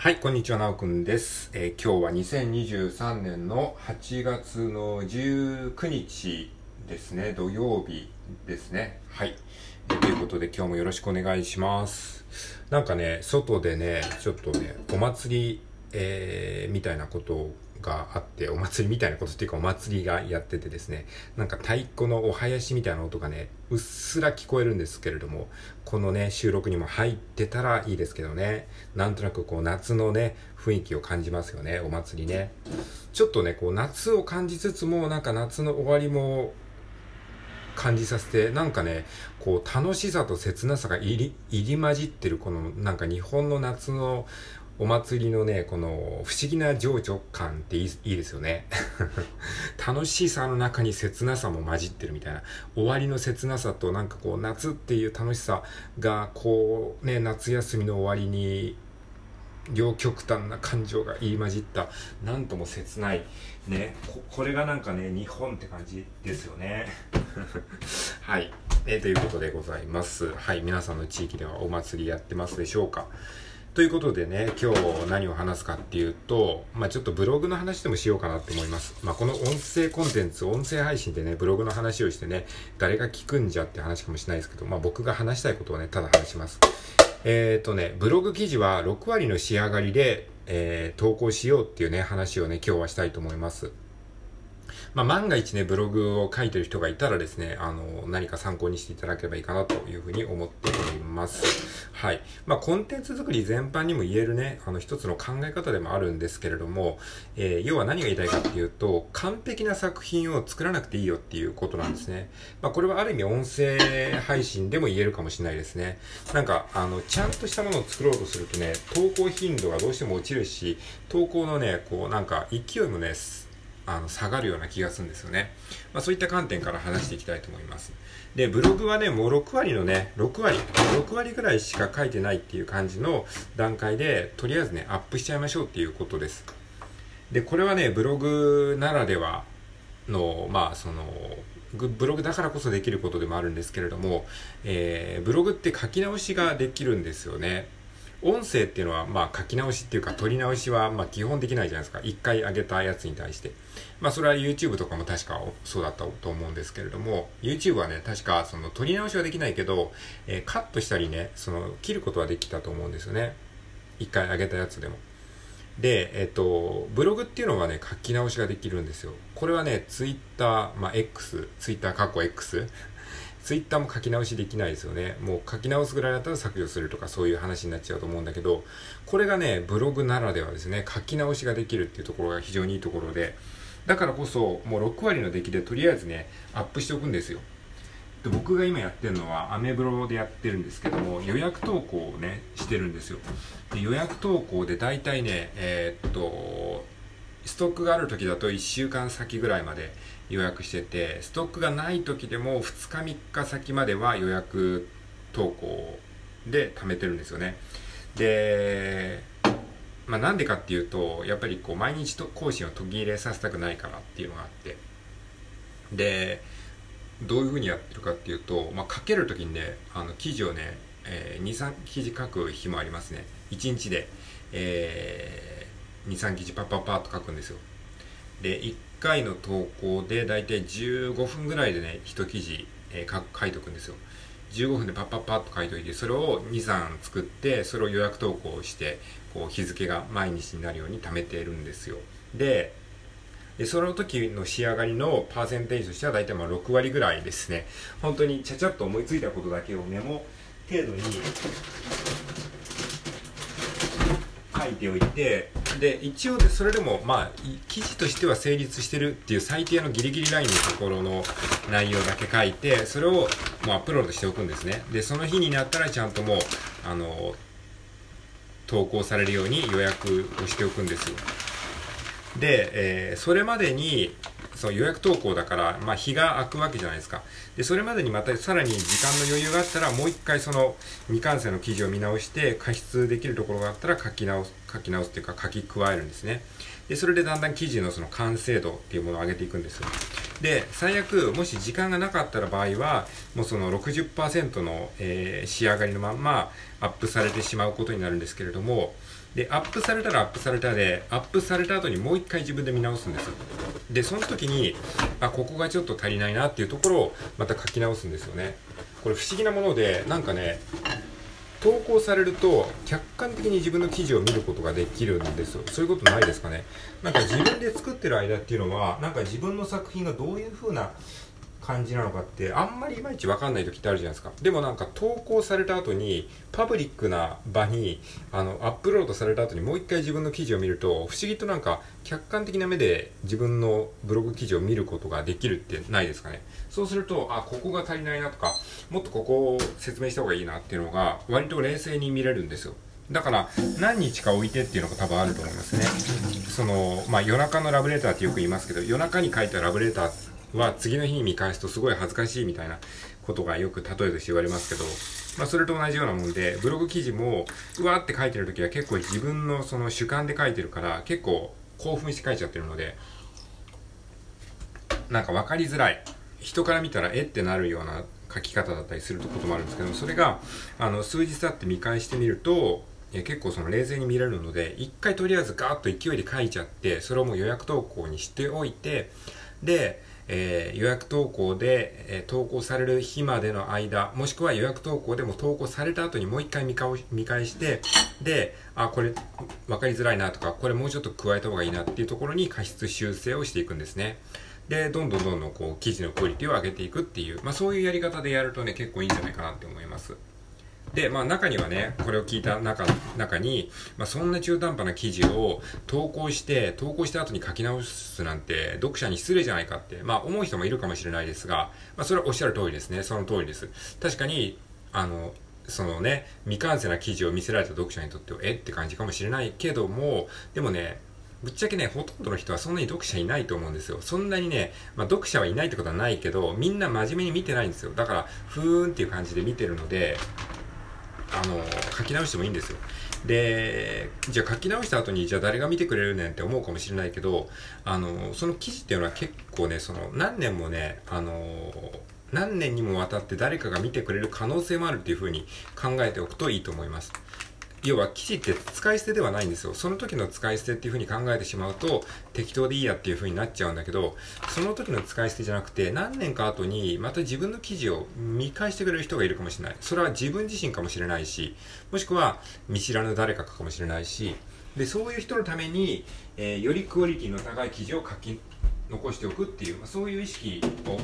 はい、こんにちは、なおくんです。えー今日は2023年の8月の19日ですね、土曜日ですね。はい。えーということで今日もよろしくお願いします。なんかね、外でね、ちょっとね、お祭り、えーみたいなことをがあって、お祭りみたいなことっていうかお祭りがやっててですね、なんか太鼓のお囃子みたいな音がね、うっすら聞こえるんですけれども、このね、収録にも入ってたらいいですけどね、なんとなくこう夏のね、雰囲気を感じますよね、お祭りね。ちょっとね、こう夏を感じつつも、なんか夏の終わりも感じさせて、なんかね、こう楽しさと切なさが入り、入り混じってるこのなんか日本の夏のお祭りのね、この不思議な情緒感っていいですよね。楽しさの中に切なさも混じってるみたいな。終わりの切なさとなんかこう夏っていう楽しさがこうね、夏休みの終わりに両極端な感情が入り混じった。なんとも切ない。ね。ここれがなんかね日本って感じですよね。はい、えーということでございます。はい。皆さんの地域ではお祭りやってますでしょうか？ということでね、今日何を話すかっていうと、まあちょっとブログの話でもしようかなって思います。まあこの音声コンテンツ、音声配信でね、ブログの話をしてね、誰が聞くんじゃって話かもしれないですけど、まあ僕が話したいことをね、ただ話します。えっ、とね、ブログ記事は6割の仕上がりで、えー投稿しようっていうね、話をね、今日はしたいと思います。まあ、万が一ね、ブログを書いてる人がいたらですね、あの、何か参考にしていただければいいかなというふうに思っております。はい。まあ、コンテンツ作り全般にも言えるね、あの、一つの考え方でもあるんですけれども、えー要は何が言いたいかっていうと、完璧な作品を作らなくていいよっていうことなんですね。まあ、これはある意味音声配信でも言えるかもしれないですね。なんか、あの、ちゃんとしたものを作ろうとするとね、投稿頻度がどうしても落ちるし、投稿のね、こう、なんか勢いもね、あの下がるような気がするんですよね。まあ、そういった観点から話していきたいと思います。で、ブログはね、もう6割のね、6割、6割ぐらいしか書いてないっていう感じの段階で、とりあえずね、アップしちゃいましょうっていうことです。で、これはね、ブログならではの、まあ、その、ブログだからこそできることでもあるんですけれども、えーブログって書き直しができるんですよね。音声っていうのは、まあ、書き直しっていうか、取り直しは、まあ、基本できないじゃないですか。一回上げたやつに対して。まあ、それは YouTube とかも確かそうだったと思うんですけれども、YouTube はね、確か、その、取り直しはできないけど、えーカットしたりね、その、切ることはできたと思うんですよね。一回上げたやつでも。で、えっと、ブログっていうのはね、書き直しができるんですよ。これはね、Twitter、まあ、X、Twitter 過去 X、ツイッターも書き直しできないですよね。もう書き直すぐらいだったら削除するとかそういう話になっちゃうと思うんだけど、これがね、ブログならではですね、書き直しができるっていうところが非常にいいところで、だからこそもう6割の出来でとりあえずね、アップしておくんですよ。で僕が今やってるのはアメブロでやってるんですけども予約投稿をねしてるんですよで予約投稿で大体ねえーっとストックがある時だと1週間先ぐらいまで予約しててストックがない時でも2日3日先までは予約投稿で貯めてるんですよねでまあなんでかっていうとやっぱりこう毎日と更新を途切れさせたくないからっていうのがあってでどういうふうにやってるかっていうと、まあ、書けるときにね、あの記事をね、えー、2、3記事書く日もありますね。1日で、えー、2、3記事パッパッパッと書くんですよ。で、1回の投稿でだいたい15分ぐらいでね、1記事、えー、書書いとくんですよ。15分でパッパッパッと書いといて、それを2、3作って、それを予約投稿して、こう日付が毎日になるように貯めているんですよ。で、でその時の仕上がりのパーセンテージとしては大体まあ6割ぐらいですね本当にちゃちゃっと思いついたことだけをメモ程度に書いておいてで一応でそれでもまあ記事としては成立してるっていう最低のギリギリラインのところの内容だけ書いてそれをもうアップロードしておくんですね。でその日になったらちゃんともうあの投稿されるように予約をしておくんですよ。で、えーそれまでにその予約投稿だから、まあ、日が空くわけじゃないですか。でそれまでにまたさらに時間の余裕があったらもう一回その未完成の記事を見直して加筆できるところがあったら書き直す書き直すっていうか書き加えるんですね。でそれでだんだん記事のその完成度っていうものを上げていくんですよ。で、最悪、もし時間がなかったら場合は、もうその60%の、えー、仕上がりのまんまアップされてしまうことになるんですけれども、で、アップされたらアップされたで、アップされた後にもう一回自分で見直すんです。で、その時に、あ、ここがちょっと足りないなっていうところをまた書き直すんですよね。これ不思議なもので、なんかね、投稿されると客観的に自分の記事を見ることができるんですよそういうことないですかねなんか自分で作ってる間っていうのはなんか自分の作品がどういう風な感じなのかってあんまりいまいち分かんない時ってあるじゃないですか。でもなんか投稿された後にパブリックな場にあのアップロードされた後にもう一回自分の記事を見ると不思議となんか客観的な目で自分のブログ記事を見ることができるってないですかね。そうするとあここが足りないなとかもっとここを説明した方がいいなっていうのが割と冷静に見れるんですよ。だから何日か置いてっていうのが多分あると思いますね。そのまあ夜中のラブレターってよく言いますけど夜中に書いたラブレターは次の日に見返すとすごい恥ずかしいみたいなことがよく例えとして言われますけど、まあ、それと同じようなもんで、ブログ記事も、うわーって書いてる時は結構自分のその主観で書いてるから、結構興奮して書いちゃってるので、なんか分かりづらい。人から見たらえってなるような書き方だったりすることもあるんですけど、それが、あの、数日経って見返してみると、結構その冷静に見られるので、一回とりあえずガーッと勢いで書いちゃって、それをもう予約投稿にしておいて、で、えー、予約投稿で、えー、投稿される日までの間、もしくは予約投稿でも投稿された後にもう一回見見返して、で、あ、これ分かりづらいなとか、これもうちょっと加えた方がいいなっていうところに過失修正をしていくんですね。で、どんどんどんどんこう記事のクオリティを上げていくっていう、まあそういうやり方でやるとね、結構いいんじゃないかなって思います。で、まあ中にはね、これを聞いた中中に、まあそんな中途半端な記事を投稿して、投稿した後に書き直すなんて読者に失礼じゃないかって、まあ思う人もいるかもしれないですが、まあそれはおっしゃる通りですね。その通りです。確かに、あの、そのね、未完成な記事を見せられた読者にとっては、えって感じかもしれないけども、でもね、ぶっちゃけね、ほとんどの人はそんなに読者いないと思うんですよ。そんなにね、まあ、読者はいないってことはないけど、みんな真面目に見てないんですよ。だから、ふーんっていう感じで見てるので、あの、書き直してもいいんですよ。で、じゃあ書き直した後に、じゃあ誰が見てくれるねんって思うかもしれないけど、あの、その記事っていうのは結構ね、その、何年もね、あの、何年にもわたって誰かが見てくれる可能性もあるっていうふうに考えておくといいと思います。要は記事って使い捨てではないんですよ。その時の使い捨てっていう風に考えてしまうと適当でいいやっていう風になっちゃうんだけど、その時の使い捨てじゃなくて何年か後にまた自分の記事を見返してくれる人がいるかもしれない。それは自分自身かもしれないし、もしくは見知らぬ誰かかもしれないし、で、そういう人のために、えー、よりクオリティの高い記事を書き残しておくっていう、ま、そういう意識を持っ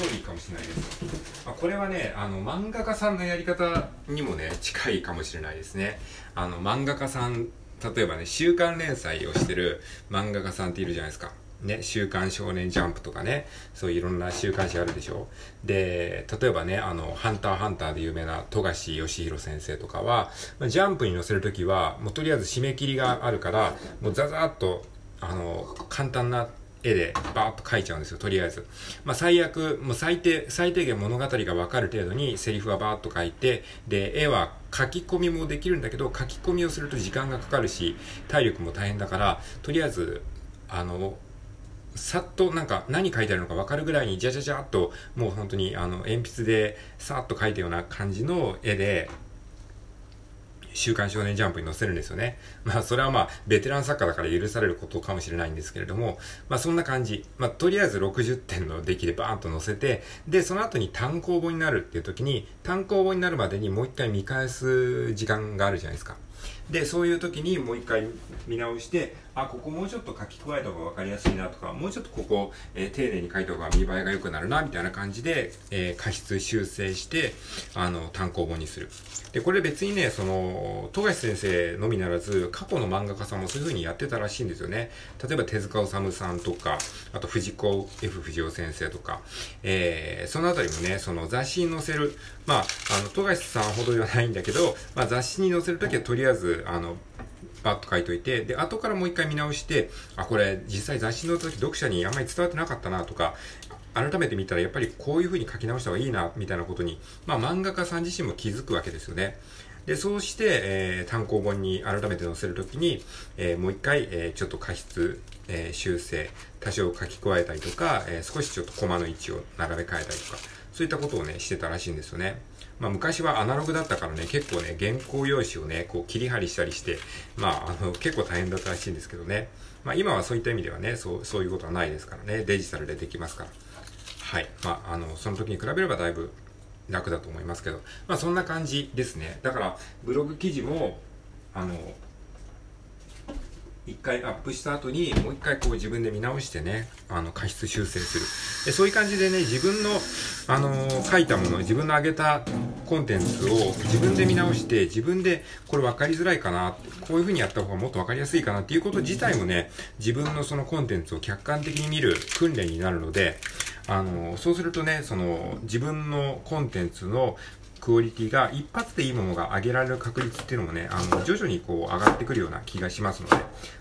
ておくといいかもしれないです。まあ、これはね、あの、漫画家さんのやり方にもね、近いかもしれないですね。あの、漫画家さん、例えばね、週刊連載をしてる漫画家さんっているじゃないですか。ね、週刊少年ジャンプとかね、そういろんな週刊誌あるでしょ。で、例えばね、あの、ハンターハンターで有名な富樫義弘先生とかは、ジャンプに載せるときは、もうとりあえず締め切りがあるから、もうザザーっと、あの、簡単な絵でバーッと書いちゃうんですよ、とりあえず。まあ、最悪、もう最低、最低限物語がわかる程度にセリフはバーッと書いて、で、絵は書き込みもできるんだけど、書き込みをすると時間がかかるし、体力も大変だから、とりあえず、あの、さっとなんか何書いてあるのか分かるぐらいにじゃじゃじゃっともう本当にあの鉛筆でさっと書いたような感じの絵で週刊少年ジャンプに載せるんですよね。まあ、それはまあ、ベテラン作家だから許されることかもしれないんですけれども、まあ、そんな感じ。まあ、とりあえず60点の出来でバーンと載せて、で、その後に単行本になるっていう時に、単行本になるまでにもう一回見返す時間があるじゃないですか。で、そういう時にもう一回見直して、あ、ここもうちょっと書き加えた方が分かりやすいなとか、もうちょっとここ、えー、丁寧に書いた方が見栄えが良くなるな、みたいな感じで、えー、過失修正して、あの、単行本にする。で、これ別にね、その、富樫先生のみならず、過去の漫画家さんもそういう風にやってたらしいんですよね。例えば手塚治虫さんとか、あと藤子 F 不二雄先生とか、えー、そのあたりもね、その雑誌に載せる、まあ、の、富樫さんほどではないんだけど、まあ雑誌に載せるときはとりあえず、あの、バッと書いといて、で、後からもう一回見直して、あ、これ実際雑誌の時読者にあんまり伝わってなかったなとか、改めて見たらやっぱりこういう風に書き直した方がいいな、みたいなことに、まあ漫画家さん自身も気づくわけですよね。で、そうして、えー、単行本に改めて載せるときに、えー、もう一回、えー、ちょっと過失、え、修正、多少書き加えたりとか、え、少しちょっとコマの位置を並べ替えたりとか、そういったことをね、してたらしいんですよね。まあ昔はアナログだったからね、結構ね、原稿用紙をね、こう切り張りしたりして、まああの、結構大変だったらしいんですけどね。まあ今はそういった意味ではね、そう、そういうことはないですからね、デジタルでできますから。はい。まああの、その時に比べればだいぶ楽だと思いますけど、まあそんな感じですね。だから、ブログ記事も、あの、一回アップした後にもう一回こう自分で見直してね、あの、過失修正する。でそういう感じでね、自分の、あのー、書いたもの、自分の上げたコンテンツを自分で見直して、自分でこれ分かりづらいかな、こういう風にやった方がもっと分かりやすいかなっていうこと自体もね、自分のそのコンテンツを客観的に見る訓練になるので、あのー、そうするとね、その、自分のコンテンツのクオリティが一発でいいものが上げられる確率っていうのもね、あの、徐々にこう上がってくるような気がしますので、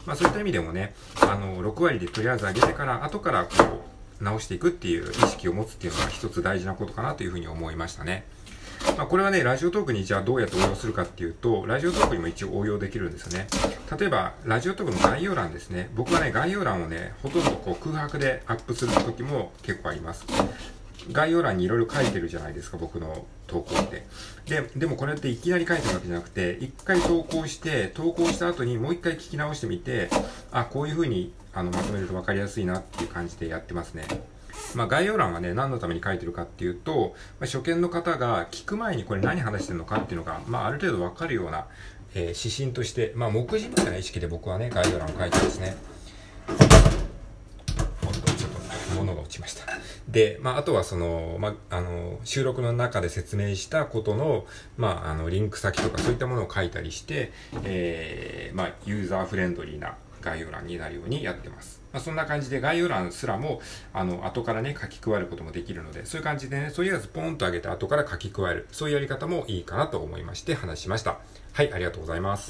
まあそういった意味でもね、あの、6割でとりあえず上げてから、後からこう、直していくっていう意識を持つっていうのが一つ大事なことかなというふうに思いましたね。まあ、これはね、ラジオトークにじゃあどうやって応用するかっていうと、ラジオトークにも一応応用できるんですよね。例えば、ラジオトークの概要欄ですね。僕はね、概要欄をね、ほとんどこう空白でアップする時も結構あります。概要欄にいろいろ書いてるじゃないですか、僕の投稿って。で、でもこれっていきなり書いてるわけじゃなくて、一回投稿して、投稿した後にもう一回聞き直してみて、あ、こういう風にあのまとめると分かりやすいなっていう感じでやってますね。まあ、概要欄はね、何のために書いてるかっていうと、まあ、初見の方が聞く前にこれ何話してるのかっていうのが、まあ、ある程度分かるような、えー、指針として、まあ、目次みたいな意識で僕はね、概要欄を書いてますね。物が落ちました。で、まあ、あとはその、まあ、あの、収録の中で説明したことの、まあ、あの、リンク先とかそういったものを書いたりして、えー、まあ、ユーザーフレンドリーな概要欄になるようにやってます。まあ、そんな感じで概要欄すらも、あの、後からね、書き加えることもできるので、そういう感じでね、そういうやつポンと上げて後から書き加える。そういうやり方もいいかなと思いまして話しました。はい、ありがとうございます。